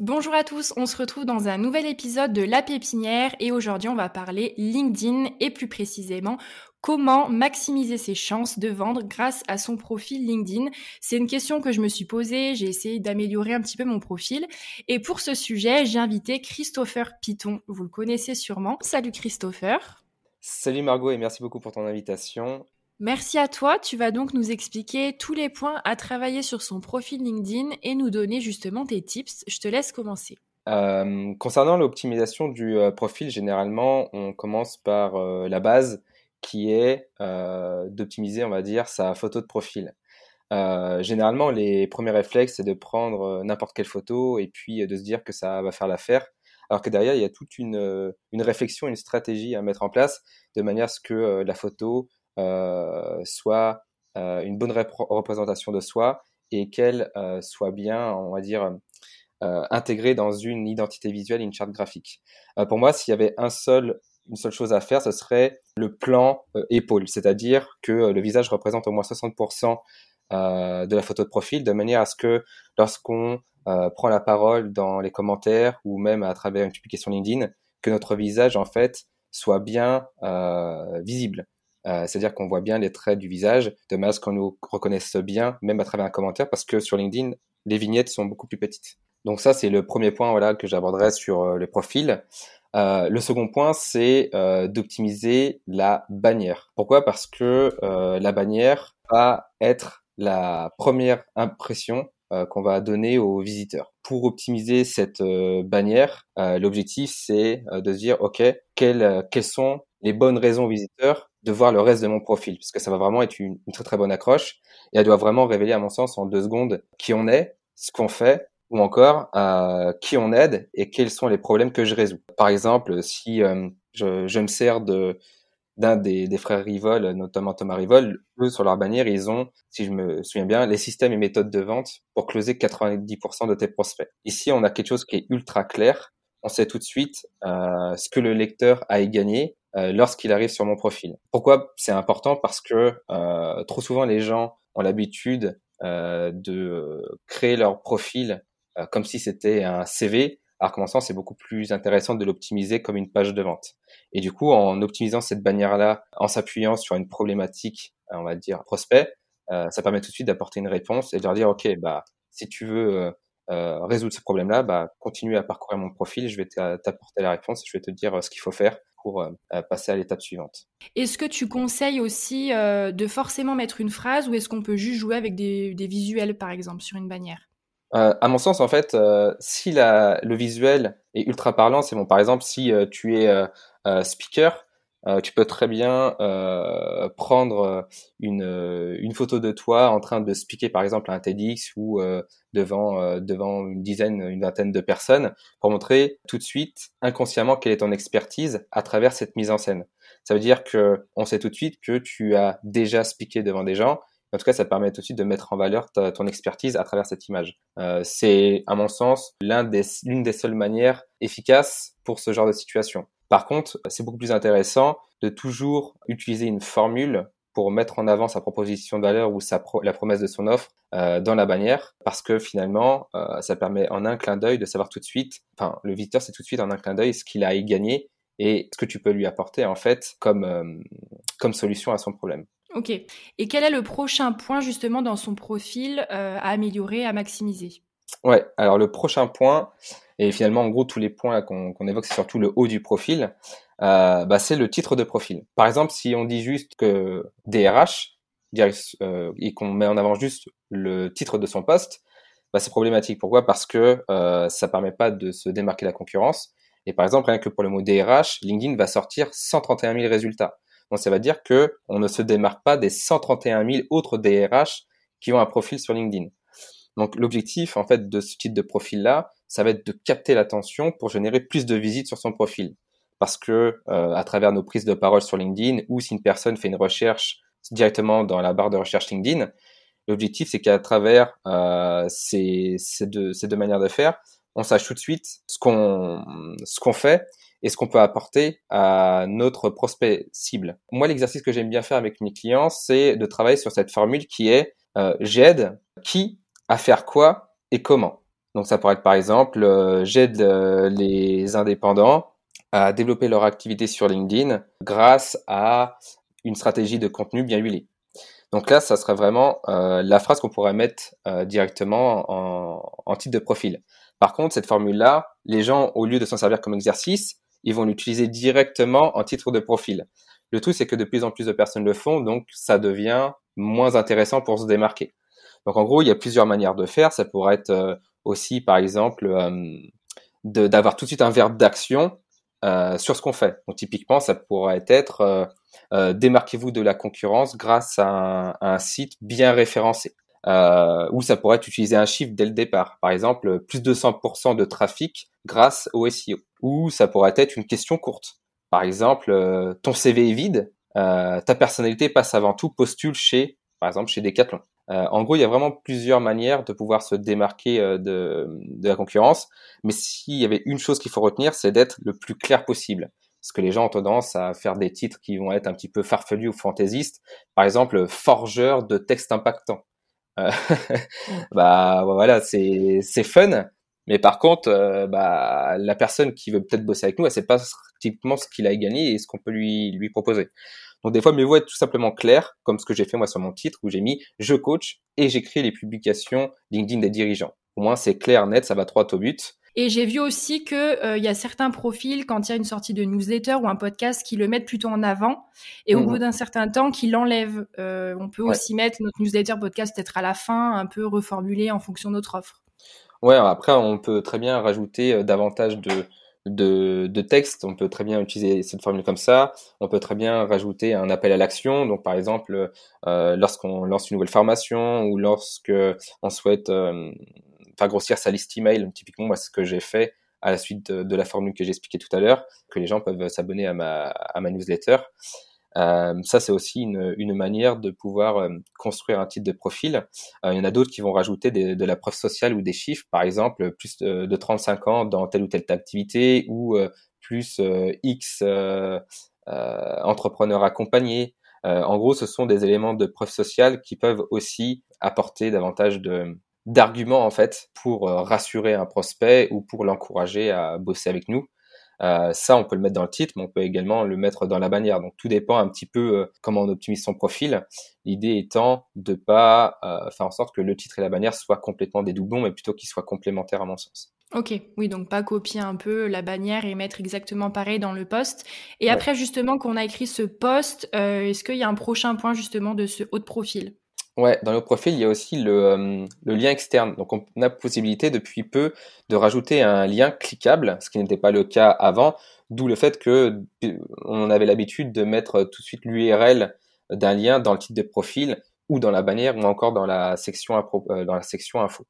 Bonjour à tous, on se retrouve dans un nouvel épisode de La Pépinière et aujourd'hui on va parler LinkedIn et plus précisément comment maximiser ses chances de vendre grâce à son profil LinkedIn. C'est une question que je me suis posée, j'ai essayé d'améliorer un petit peu mon profil et pour ce sujet j'ai invité Christopher Piton, vous le connaissez sûrement. Salut Christopher. Salut Margot et merci beaucoup pour ton invitation. Merci à toi. Tu vas donc nous expliquer tous les points à travailler sur son profil LinkedIn et nous donner justement tes tips. Je te laisse commencer. Euh, concernant l'optimisation du euh, profil, généralement, on commence par euh, la base qui est d'optimiser, on va dire, sa photo de profil. généralement, les premiers réflexes, c'est de prendre n'importe quelle photo et puis de se dire que ça va faire l'affaire. Alors que derrière, il y a toute une, réflexion, une stratégie à mettre en place de manière à ce que la photo soit euh, une bonne représentation de soi et qu'elle euh, soit bien, on va dire, intégrée dans une identité visuelle une charte graphique. pour moi, s'il y avait un seul une seule chose à faire, ce serait le plan épaule, c'est-à-dire que le visage représente au moins 60% de la photo de profil, de manière à ce que lorsqu'on prend la parole dans les commentaires ou même à travers une publication LinkedIn, que notre visage en fait soit bien visible. Euh, c'est-à-dire qu'on voit bien les traits du visage, de manière qu'on nous reconnaisse bien, même à travers un commentaire, parce que sur LinkedIn, les vignettes sont beaucoup plus petites. Donc ça, c'est le premier point voilà, que j'aborderai sur euh, le profil. Euh, le second point, c'est euh, d'optimiser la bannière. Pourquoi? Parce que euh, la bannière va être la première impression qu'on va donner aux visiteurs. Pour optimiser cette bannière, l'objectif, c'est de se dire, OK, quelles, quelles sont les bonnes raisons aux visiteurs de voir le reste de mon profil, puisque ça va vraiment être une, très très bonne accroche, et elle doit vraiment révéler, à mon sens, en deux secondes, qui on est, ce qu'on fait, ou encore euh, qui on aide et quels sont les problèmes que je résous. Par exemple, si euh, je, je, me sers de d'un des, des, frères Rivol, notamment Thomas Rivol, eux, sur leur bannière, ils ont, si je me souviens bien, les systèmes et méthodes de vente pour closer 90% de tes prospects. Ici, on a quelque chose qui est ultra clair. On sait tout de suite euh, ce que le lecteur a gagné lorsqu'il arrive sur mon profil. Pourquoi c'est important? Parce que euh, trop souvent les gens ont l'habitude euh, de créer leur profil comme si c'était un CV, alors qu'en sens c'est beaucoup plus intéressant de l'optimiser comme une page de vente. Et du coup, en optimisant cette bannière-là, en s'appuyant sur une problématique, on va dire prospect, ça permet tout de suite d'apporter une réponse et de leur dire ok, bah si tu veux résoudre ce problème-là, bah continue à parcourir mon profil, je vais t'apporter la réponse, je vais te dire ce qu'il faut faire pour euh, euh, passer à l'étape suivante. Est-ce que tu conseilles aussi euh, de forcément mettre une phrase ou est-ce qu'on peut juste jouer avec des, visuels, par exemple, sur une bannière? À mon sens, en fait, si la, le visuel est ultra parlant, c'est bon. Par exemple, si tu es speaker, euh, tu peux très bien euh, prendre euh, une, une photo de toi en train de speaker par exemple à un TEDx ou devant devant une dizaine, une vingtaine de personnes pour montrer tout de suite inconsciemment quelle est ton expertise à travers cette mise en scène. Ça veut dire que on sait tout de suite que tu as déjà speaké devant des gens. En tout cas, ça permet tout de suite de mettre en valeur ton expertise à travers cette image. Euh, c'est, à mon sens, l'une des, des seules manières efficaces pour ce genre de situation. Par contre, c'est beaucoup plus intéressant de toujours utiliser une formule pour mettre en avant sa proposition de valeur ou sa la promesse de son offre euh, dans la bannière, parce que finalement, euh, ça permet en un clin d'œil de savoir tout de suite, enfin, le visiteur c'est tout de suite en un clin d'œil ce qu'il a à y gagner et ce que tu peux lui apporter en fait comme, euh, comme solution à son problème. Ok. Et quel est le prochain point justement dans son profil à améliorer, à maximiser? Ouais, alors le prochain point, et finalement, en gros, tous les points qu'on évoque, c'est surtout le haut du profil. Euh, bah, c'est le titre de profil. Par exemple, si on dit juste que DRH euh, et qu'on met en avant juste le titre de son poste, bah, c'est problématique. Pourquoi? Parce que euh, ça permet pas de se démarquer la concurrence. Et par exemple, rien que pour le mot DRH, LinkedIn va sortir 131 000 résultats. Donc ça veut dire que on ne se démarque pas des 131 000 autres DRH qui ont un profil sur LinkedIn. Donc l'objectif en fait de ce type de profil là, ça va être de capter l'attention pour générer plus de visites sur son profil. Parce que euh, à travers nos prises de parole sur LinkedIn ou si une personne fait une recherche directement dans la barre de recherche LinkedIn, l'objectif c'est qu'à travers euh, ces, ces, deux, ces deux manières de faire, on sache tout de suite ce qu'on ce qu'on fait et ce qu'on peut apporter à notre prospect cible. Moi, l'exercice que j'aime bien faire avec mes clients, c'est de travailler sur cette formule qui est euh, j'aide qui à faire quoi et comment. Donc ça pourrait être par exemple, euh, j'aide euh, les indépendants à développer leur activité sur LinkedIn grâce à une stratégie de contenu bien huilée. Donc là, ça serait vraiment euh, la phrase qu'on pourrait mettre directement en, en, titre de profil. Par contre, cette formule-là, les gens, au lieu de s'en servir comme exercice, ils vont l'utiliser directement en titre de profil. Le tout, c'est que de plus en plus de personnes le font, donc ça devient moins intéressant pour se démarquer. Donc en gros, il y a plusieurs manières de faire. Ça pourrait être aussi, par exemple, euh, d'avoir tout de suite un verbe d'action euh, sur ce qu'on fait. Donc typiquement, ça pourrait être démarquez-vous de la concurrence grâce à un, site bien référencé. Euh, ou ça pourrait être utiliser un chiffre dès le départ. Par exemple, plus de 100% de trafic grâce au SEO. Ou ça pourrait être une question courte. Par exemple, ton CV est vide, ta personnalité passe avant tout, postule chez, par exemple, chez Decathlon. Euh, en gros, il y a vraiment plusieurs manières de pouvoir se démarquer euh, de, de, la concurrence. Mais s'il y avait une chose qu'il faut retenir, c'est d'être le plus clair possible. Parce que les gens ont tendance à faire des titres qui vont être un petit peu farfelus ou fantaisistes. Par exemple, forgeur de textes impactants. Euh, bah voilà, c'est fun. Mais par contre, bah, la personne qui veut peut-être bosser avec nous, elle sait pas typiquement ce qu'il a gagné et ce qu'on peut lui lui proposer. Donc des fois, mieux vaut être tout simplement clair, comme ce que j'ai fait moi sur mon titre, où j'ai mis je coach et j'écris les publications LinkedIn des dirigeants. Au moins c'est clair, net, ça va droit au but. Et j'ai vu aussi que euh, y a certains profils quand il y a une sortie de newsletter ou un podcast qui le mettent plutôt en avant et au mhm. bout d'un certain temps qui l'enlèvent. Euh, on peut aussi mettre notre newsletter podcast peut-être à la fin, un peu reformulé en fonction de notre offre. Ouais, après on peut très bien rajouter euh, davantage de de, texte, on peut très bien utiliser cette formule comme ça. On peut très bien rajouter un appel à l'action. Donc, par exemple, euh, lorsqu'on lance une nouvelle formation ou lorsque on souhaite euh, faire grossir sa liste email, typiquement, moi, ce que j'ai fait à la suite de, de la formule que j'ai expliquée tout à l'heure, que les gens peuvent s'abonner à ma, à ma newsletter. Euh, ça, c'est aussi une, une, manière de pouvoir euh, construire un titre de profil. Euh, il y en a d'autres qui vont rajouter des, de la preuve sociale ou des chiffres, par exemple, plus de, de 35 ans dans telle ou telle activité ou plus X entrepreneurs accompagnés. en gros, ce sont des éléments de preuve sociale qui peuvent aussi apporter davantage de d'arguments en fait pour rassurer un prospect ou pour l'encourager à bosser avec nous. Euh, ça, on peut le mettre dans le titre, mais on peut également le mettre dans la bannière. Donc tout dépend un petit peu euh, comment on optimise son profil. L'idée étant de pas euh, faire en sorte que le titre et la bannière soient complètement des doublons, mais plutôt qu'ils soient complémentaires à mon sens. Ok, oui, donc pas copier un peu la bannière et mettre exactement pareil dans le poste. Et après, justement, qu'on a écrit ce poste, est-ce qu'il y a un prochain point justement de ce haut de profil? Ouais, dans le profil, il y a aussi le, euh, le, lien externe. Donc, on a possibilité depuis peu de rajouter un lien cliquable, ce qui n'était pas le cas avant, d'où le fait que on avait l'habitude de mettre tout de suite l'URL d'un lien dans le titre de profil ou dans la bannière ou encore dans la section, euh, dans la section info.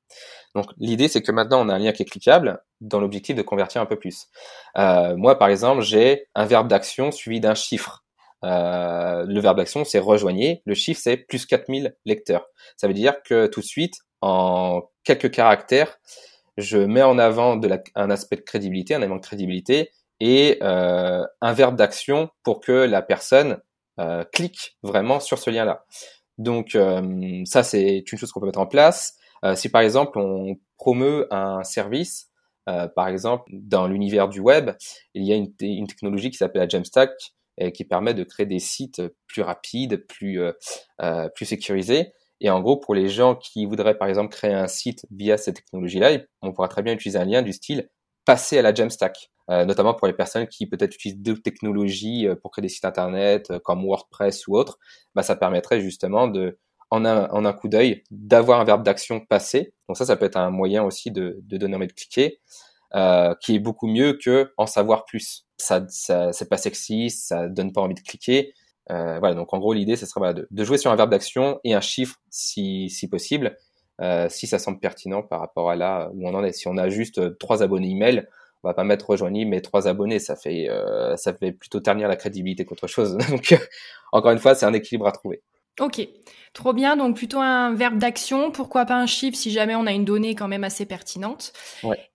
Donc, l'idée, c'est que maintenant, on a un lien qui est cliquable dans l'objectif de convertir un peu plus. Euh, moi, par exemple, j'ai un verbe d'action suivi d'un chiffre. Euh, le verbe d'action, c'est rejoignez. Le chiffre, c'est plus 4000 lecteurs. Ça veut dire que tout de suite, en quelques caractères, je mets en avant de la, un aspect de crédibilité, un élément de crédibilité et euh, un verbe d'action pour que la personne euh, clique vraiment sur ce lien-là. Donc euh, ça, c'est une chose qu'on peut mettre en place. Euh, si par exemple on promeut un service, par exemple dans l'univers du web, il y a une, une technologie qui s'appelle la Jamstack et qui permet de créer des sites plus rapides, plus euh, euh, plus sécurisés. Et en gros, pour les gens qui voudraient par exemple créer un site via cette technologie-là, on pourra très bien utiliser un lien du style passer à la Jamstack, euh, notamment pour les personnes qui peut-être utilisent d'autres technologies euh, pour créer des sites internet euh, comme WordPress ou autre. Bah, ça permettrait justement de en un, en un coup d'œil d'avoir un verbe d'action passé. Donc ça, ça peut être un moyen aussi de, de donner envie de cliquer, euh, qui est beaucoup mieux que en savoir plus ça, ça c'est pas sexy, ça donne pas envie de cliquer. Euh, voilà, donc en gros l'idée ce serait de, jouer sur un verbe d'action et un chiffre si, si possible, si ça semble pertinent par rapport à là où on en est. Si on a juste trois abonnés email, on va pas mettre rejoignez mes trois abonnés, ça fait ça fait plutôt ternir la crédibilité qu'autre chose. Donc encore une fois, c'est un équilibre à trouver. Ok, trop bien. Donc plutôt un verbe d'action, pourquoi pas un chiffre si jamais on a une donnée quand même assez pertinente.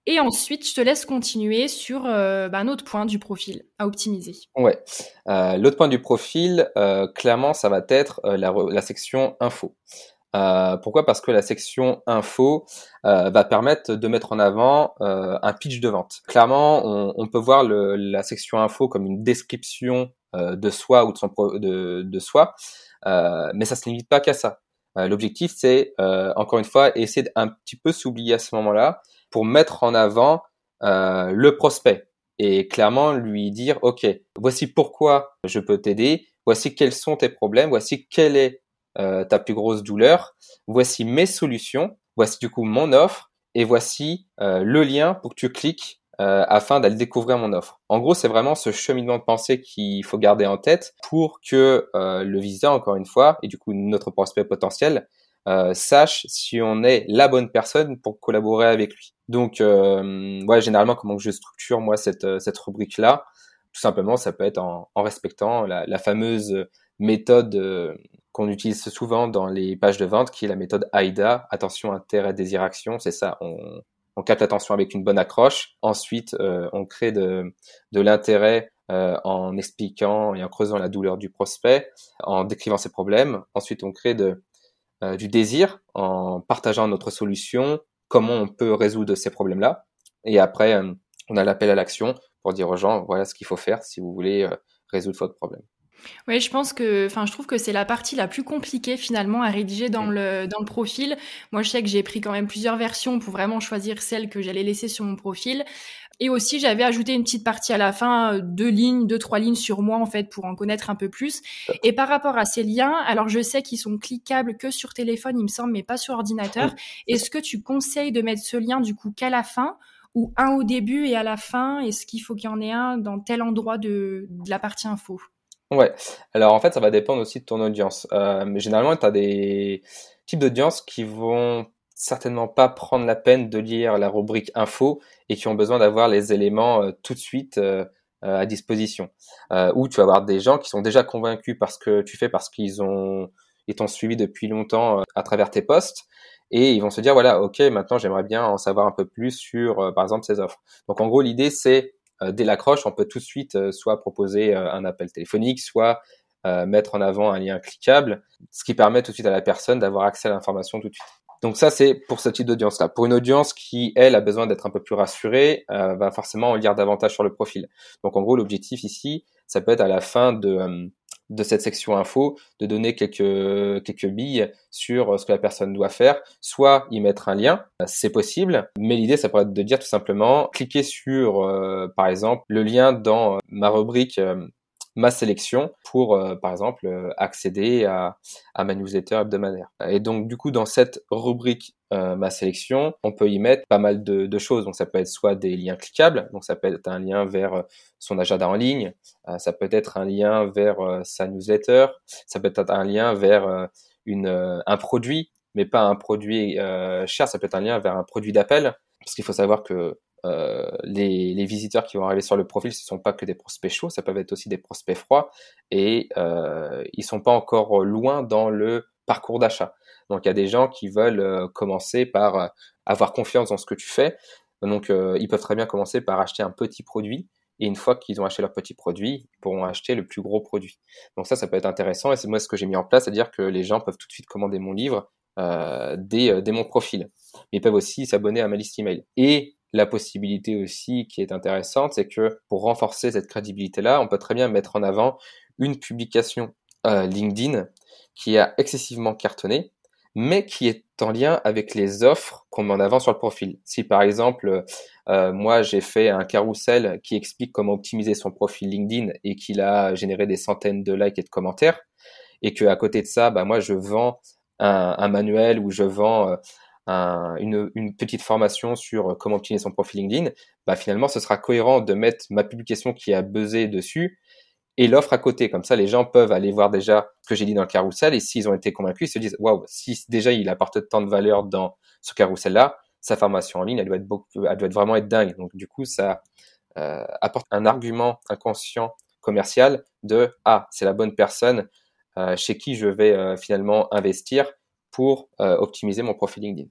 Et ensuite, je te laisse continuer sur euh, bah, un autre point du profil à optimiser. Ouais, euh, l'autre point du profil, euh, clairement, ça va être la, section info. pourquoi? Parce que la section info va permettre de mettre en avant un pitch de vente. Clairement, on, peut voir la section info comme une description de soi ou de, son de, de soi, mais ça se limite pas qu'à ça. Euh, l'objectif, c'est euh, encore une fois essayer d'un petit peu s'oublier à ce moment-là pour mettre en avant le prospect et clairement lui dire ok voici pourquoi je peux t'aider voici quels sont tes problèmes voici quelle est ta plus grosse douleur voici mes solutions voici du coup mon offre et voici le lien pour que tu cliques euh, afin d'aller découvrir mon offre. En gros, c'est vraiment ce cheminement de pensée qu'il faut garder en tête pour que euh, le visiteur, encore une fois, et du coup notre prospect potentiel, euh, sache si on est la bonne personne pour collaborer avec lui. Donc, euh, ouais, généralement, comment je structure moi cette, cette rubrique-là Tout simplement, ça peut être en, en respectant la, la, fameuse méthode qu'on utilise souvent dans les pages de vente, qui est la méthode AIDA, attention, intérêt, désir, action. C'est ça, on, on capte l'attention avec une bonne accroche. Ensuite, euh, on crée de, l'intérêt euh, en expliquant et en creusant la douleur du prospect, en décrivant ses problèmes. Ensuite, on crée euh, du désir en partageant notre solution, comment on peut résoudre ces problèmes-là. Et après, on a l'appel à l'action pour dire aux gens, voilà ce qu'il faut faire si vous voulez résoudre votre problème. Oui, je pense que, enfin, je trouve que c'est la partie la plus compliquée finalement à rédiger dans le dans le profil. Moi, je sais que j'ai pris quand même plusieurs versions pour vraiment choisir celle que j'allais laisser sur mon profil. Et aussi, j'avais ajouté une petite partie à la fin, euh, deux lignes, deux trois lignes sur moi en fait pour en connaître un peu plus. Et par rapport à ces liens, alors je sais qu'ils sont cliquables que sur téléphone, il me semble, mais pas sur ordinateur. Est-ce que tu conseilles de mettre ce lien du coup qu'à la fin? ou un au début et à la fin? Est-ce qu'il faut qu'il y en ait un dans tel endroit de, de la partie info? Ouais, alors en fait, ça va dépendre aussi de ton audience. Euh, mais généralement, tu as des types d'audience qui vont certainement pas prendre la peine de lire la rubrique info et qui ont besoin d'avoir les éléments euh, tout de suite euh, à disposition. ou tu vas avoir des gens qui sont déjà convaincus parce que tu fais, parce qu'ils ont ils t'ont suivi depuis longtemps à travers tes posts et ils vont se dire voilà, ok, maintenant j'aimerais bien en savoir un peu plus sur, par exemple, ces offres. Donc en gros, l'idée c'est euh, dès l'accroche, on peut tout de suite euh, soit proposer euh, un appel téléphonique, soit mettre en avant un lien cliquable, ce qui permet tout de suite à la personne d'avoir accès à l'information tout de suite. Donc ça, c'est pour ce type d'audience-là. Pour une audience qui, elle, a besoin d'être un peu plus rassurée, va forcément en lire davantage sur le profil. Donc en gros, l'objectif ici, ça peut être à la fin de, de cette section info de donner quelques quelques billes sur euh, ce que la personne doit faire, soit y mettre un lien, c'est possible, mais l'idée ça pourrait être de dire tout simplement cliquez sur euh, par exemple le lien dans euh, ma rubrique ma sélection pour, euh, par exemple, euh, accéder à, à, ma newsletter hebdomadaire. Et donc, du coup, dans cette rubrique euh, ma sélection, on peut y mettre pas mal de, de, choses. Donc, ça peut être soit des liens cliquables, donc ça peut être un lien vers son agenda en ligne, ça peut être un lien vers sa newsletter, ça peut être un lien vers une, un produit, mais pas un produit cher, ça peut être un lien vers un produit d'appel, parce qu'il faut savoir que euh, les, les, visiteurs qui vont arriver sur le profil, ce ne sont pas que des prospects chauds, ça peut être aussi des prospects froids et euh, ils sont pas encore loin dans le parcours d'achat. Donc il y a des gens qui veulent euh, commencer par euh, avoir confiance dans ce que tu fais. Donc euh, ils peuvent très bien commencer par acheter un petit produit et une fois qu'ils ont acheté leur petit produit, ils pourront acheter le plus gros produit. Donc ça, ça peut être intéressant et c'est moi ce que j'ai mis en place, c'est-à-dire que les gens peuvent tout de suite commander mon livre dès, dès mon profil. Mais ils peuvent aussi s'abonner à ma liste email. Et la possibilité aussi qui est intéressante, c'est que pour renforcer cette crédibilité-là, on peut très bien mettre en avant une publication euh, LinkedIn qui a excessivement cartonné, mais qui est en lien avec les offres qu'on met en avant sur le profil. Si par exemple, euh, moi j'ai fait un carrousel qui explique comment optimiser son profil LinkedIn et qu'il a généré des centaines de likes et de commentaires, et que à côté de ça, bah, moi je vends un, manuel où je vends euh, une, petite formation sur comment optimiser son profil LinkedIn, bah finalement, ce sera cohérent de mettre ma publication qui a buzzé dessus et l'offre à côté. Comme ça, les gens peuvent aller voir déjà ce que j'ai dit dans le carrousel et s'ils ont été convaincus, ils se disent waouh, si déjà il apporte tant de valeur dans ce carrousel-là, sa formation en ligne, elle doit être vraiment être dingue. Donc du coup, ça euh, apporte un argument inconscient commercial de ah, c'est la bonne personne euh, chez qui je vais euh, finalement investir pour optimiser mon profil LinkedIn.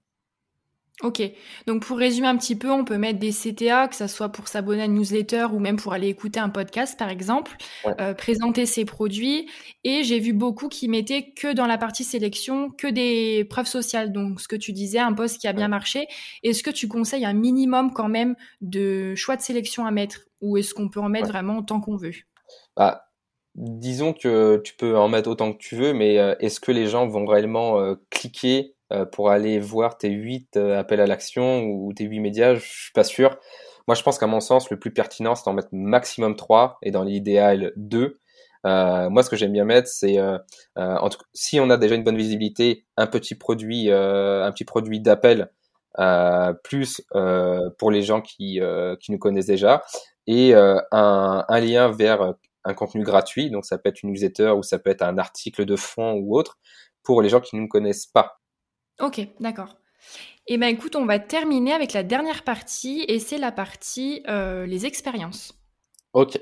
Ok, donc pour résumer un petit peu, on peut mettre des CTA, que ce soit pour s'abonner à une newsletter ou même pour aller écouter un podcast par exemple, euh, présenter ses produits. Et j'ai vu beaucoup qui mettaient que dans la partie sélection, que des preuves sociales. Donc ce que tu disais, un post qui a bien marché. Est-ce que tu conseilles un minimum quand même de choix de sélection à mettre? Ou est-ce qu'on peut en mettre vraiment autant qu'on veut? Bah, Disons que tu peux en mettre autant que tu veux, mais euh, est-ce que les gens vont réellement euh, cliquer pour aller voir tes 8 euh, appels à l'action ou tes 8 médias, je suis pas sûr. Moi, je pense qu'à mon sens, le plus pertinent, c'est d'en mettre maximum 3 et dans l'idéal 2. Euh, moi, ce que j'aime bien mettre, c'est euh, tout si on a déjà une bonne visibilité, un petit produit, un petit produit d'appel, plus pour les gens qui, qui nous connaissent déjà, et un, un, lien vers un contenu gratuit. Donc, ça peut être une newsletter ou ça peut être un article de fond ou autre pour les gens qui ne nous connaissent pas. Ok, d'accord. Et eh ben écoute, on va terminer avec la dernière partie et c'est la partie euh, les expériences. Ok.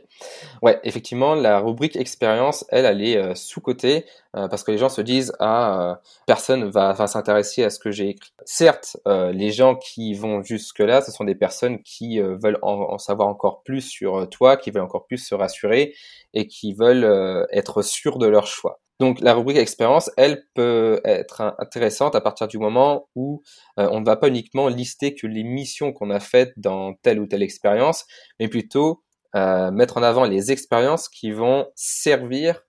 Ouais, effectivement, la rubrique expérience, elle, elle est euh, sous-cotée euh, parce que les gens se disent ah personne va, va s'intéresser à ce que j'ai écrit. Certes, les gens qui vont jusque là, ce sont des personnes qui veulent en, savoir encore plus sur toi, qui veulent encore plus se rassurer et qui veulent être sûrs de leur choix. Donc la rubrique expérience, elle peut être intéressante à partir du moment où euh, on ne va pas uniquement lister que les missions qu'on a faites dans telle ou telle expérience, mais plutôt euh, mettre en avant les expériences qui vont servir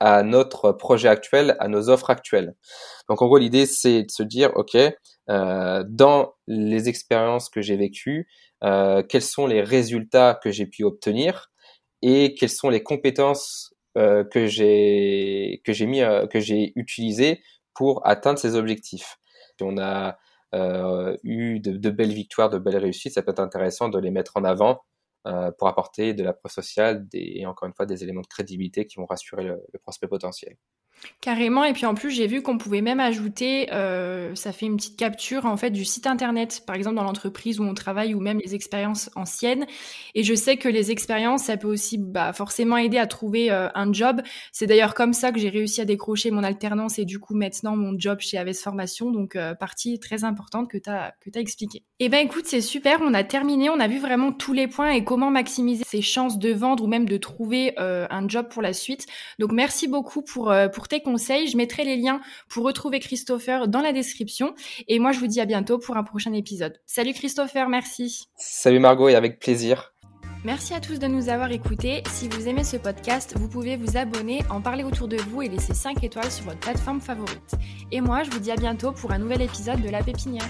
à notre projet actuel, à nos offres actuelles. Donc en gros l'idée c'est de se dire ok euh, dans les expériences que j'ai vécues, quels sont les résultats que j'ai pu obtenir et quelles sont les compétences euh, que j'ai que j'ai mis euh, que j'ai utilisé pour atteindre ces objectifs. on a euh, eu de, de, belles victoires, de belles réussites, ça peut être intéressant de les mettre en avant euh, pour apporter de la preuve sociale des, et encore une fois des éléments de crédibilité qui vont rassurer le, le prospect potentiel. Carrément, et puis en plus j'ai vu qu'on pouvait même ajouter, euh, ça fait une petite capture en fait du site internet, par exemple dans l'entreprise où on travaille ou même les expériences anciennes. Et je sais que les expériences, ça peut aussi bah, forcément aider à trouver euh, un job. C'est d'ailleurs comme ça que j'ai réussi à décrocher mon alternance et du coup maintenant mon job chez Aves Formation. Donc euh, partie très importante que tu as que as expliqué. Eh ben écoute, c'est super, on a terminé, on a vu vraiment tous les points et comment maximiser ses chances de vendre ou même de trouver un job pour la suite. Donc merci beaucoup pour pour tes conseils. Je mettrai les liens pour retrouver Christopher dans la description. Et moi, je vous dis à bientôt pour un prochain épisode. Salut Christopher, merci. Salut Margot et avec plaisir. Merci à tous de nous avoir écoutés. Si vous aimez ce podcast, vous pouvez vous abonner, en parler autour de vous et laisser 5 étoiles sur votre plateforme favorite. Et moi, je vous dis à bientôt pour un nouvel épisode de La Pépinière.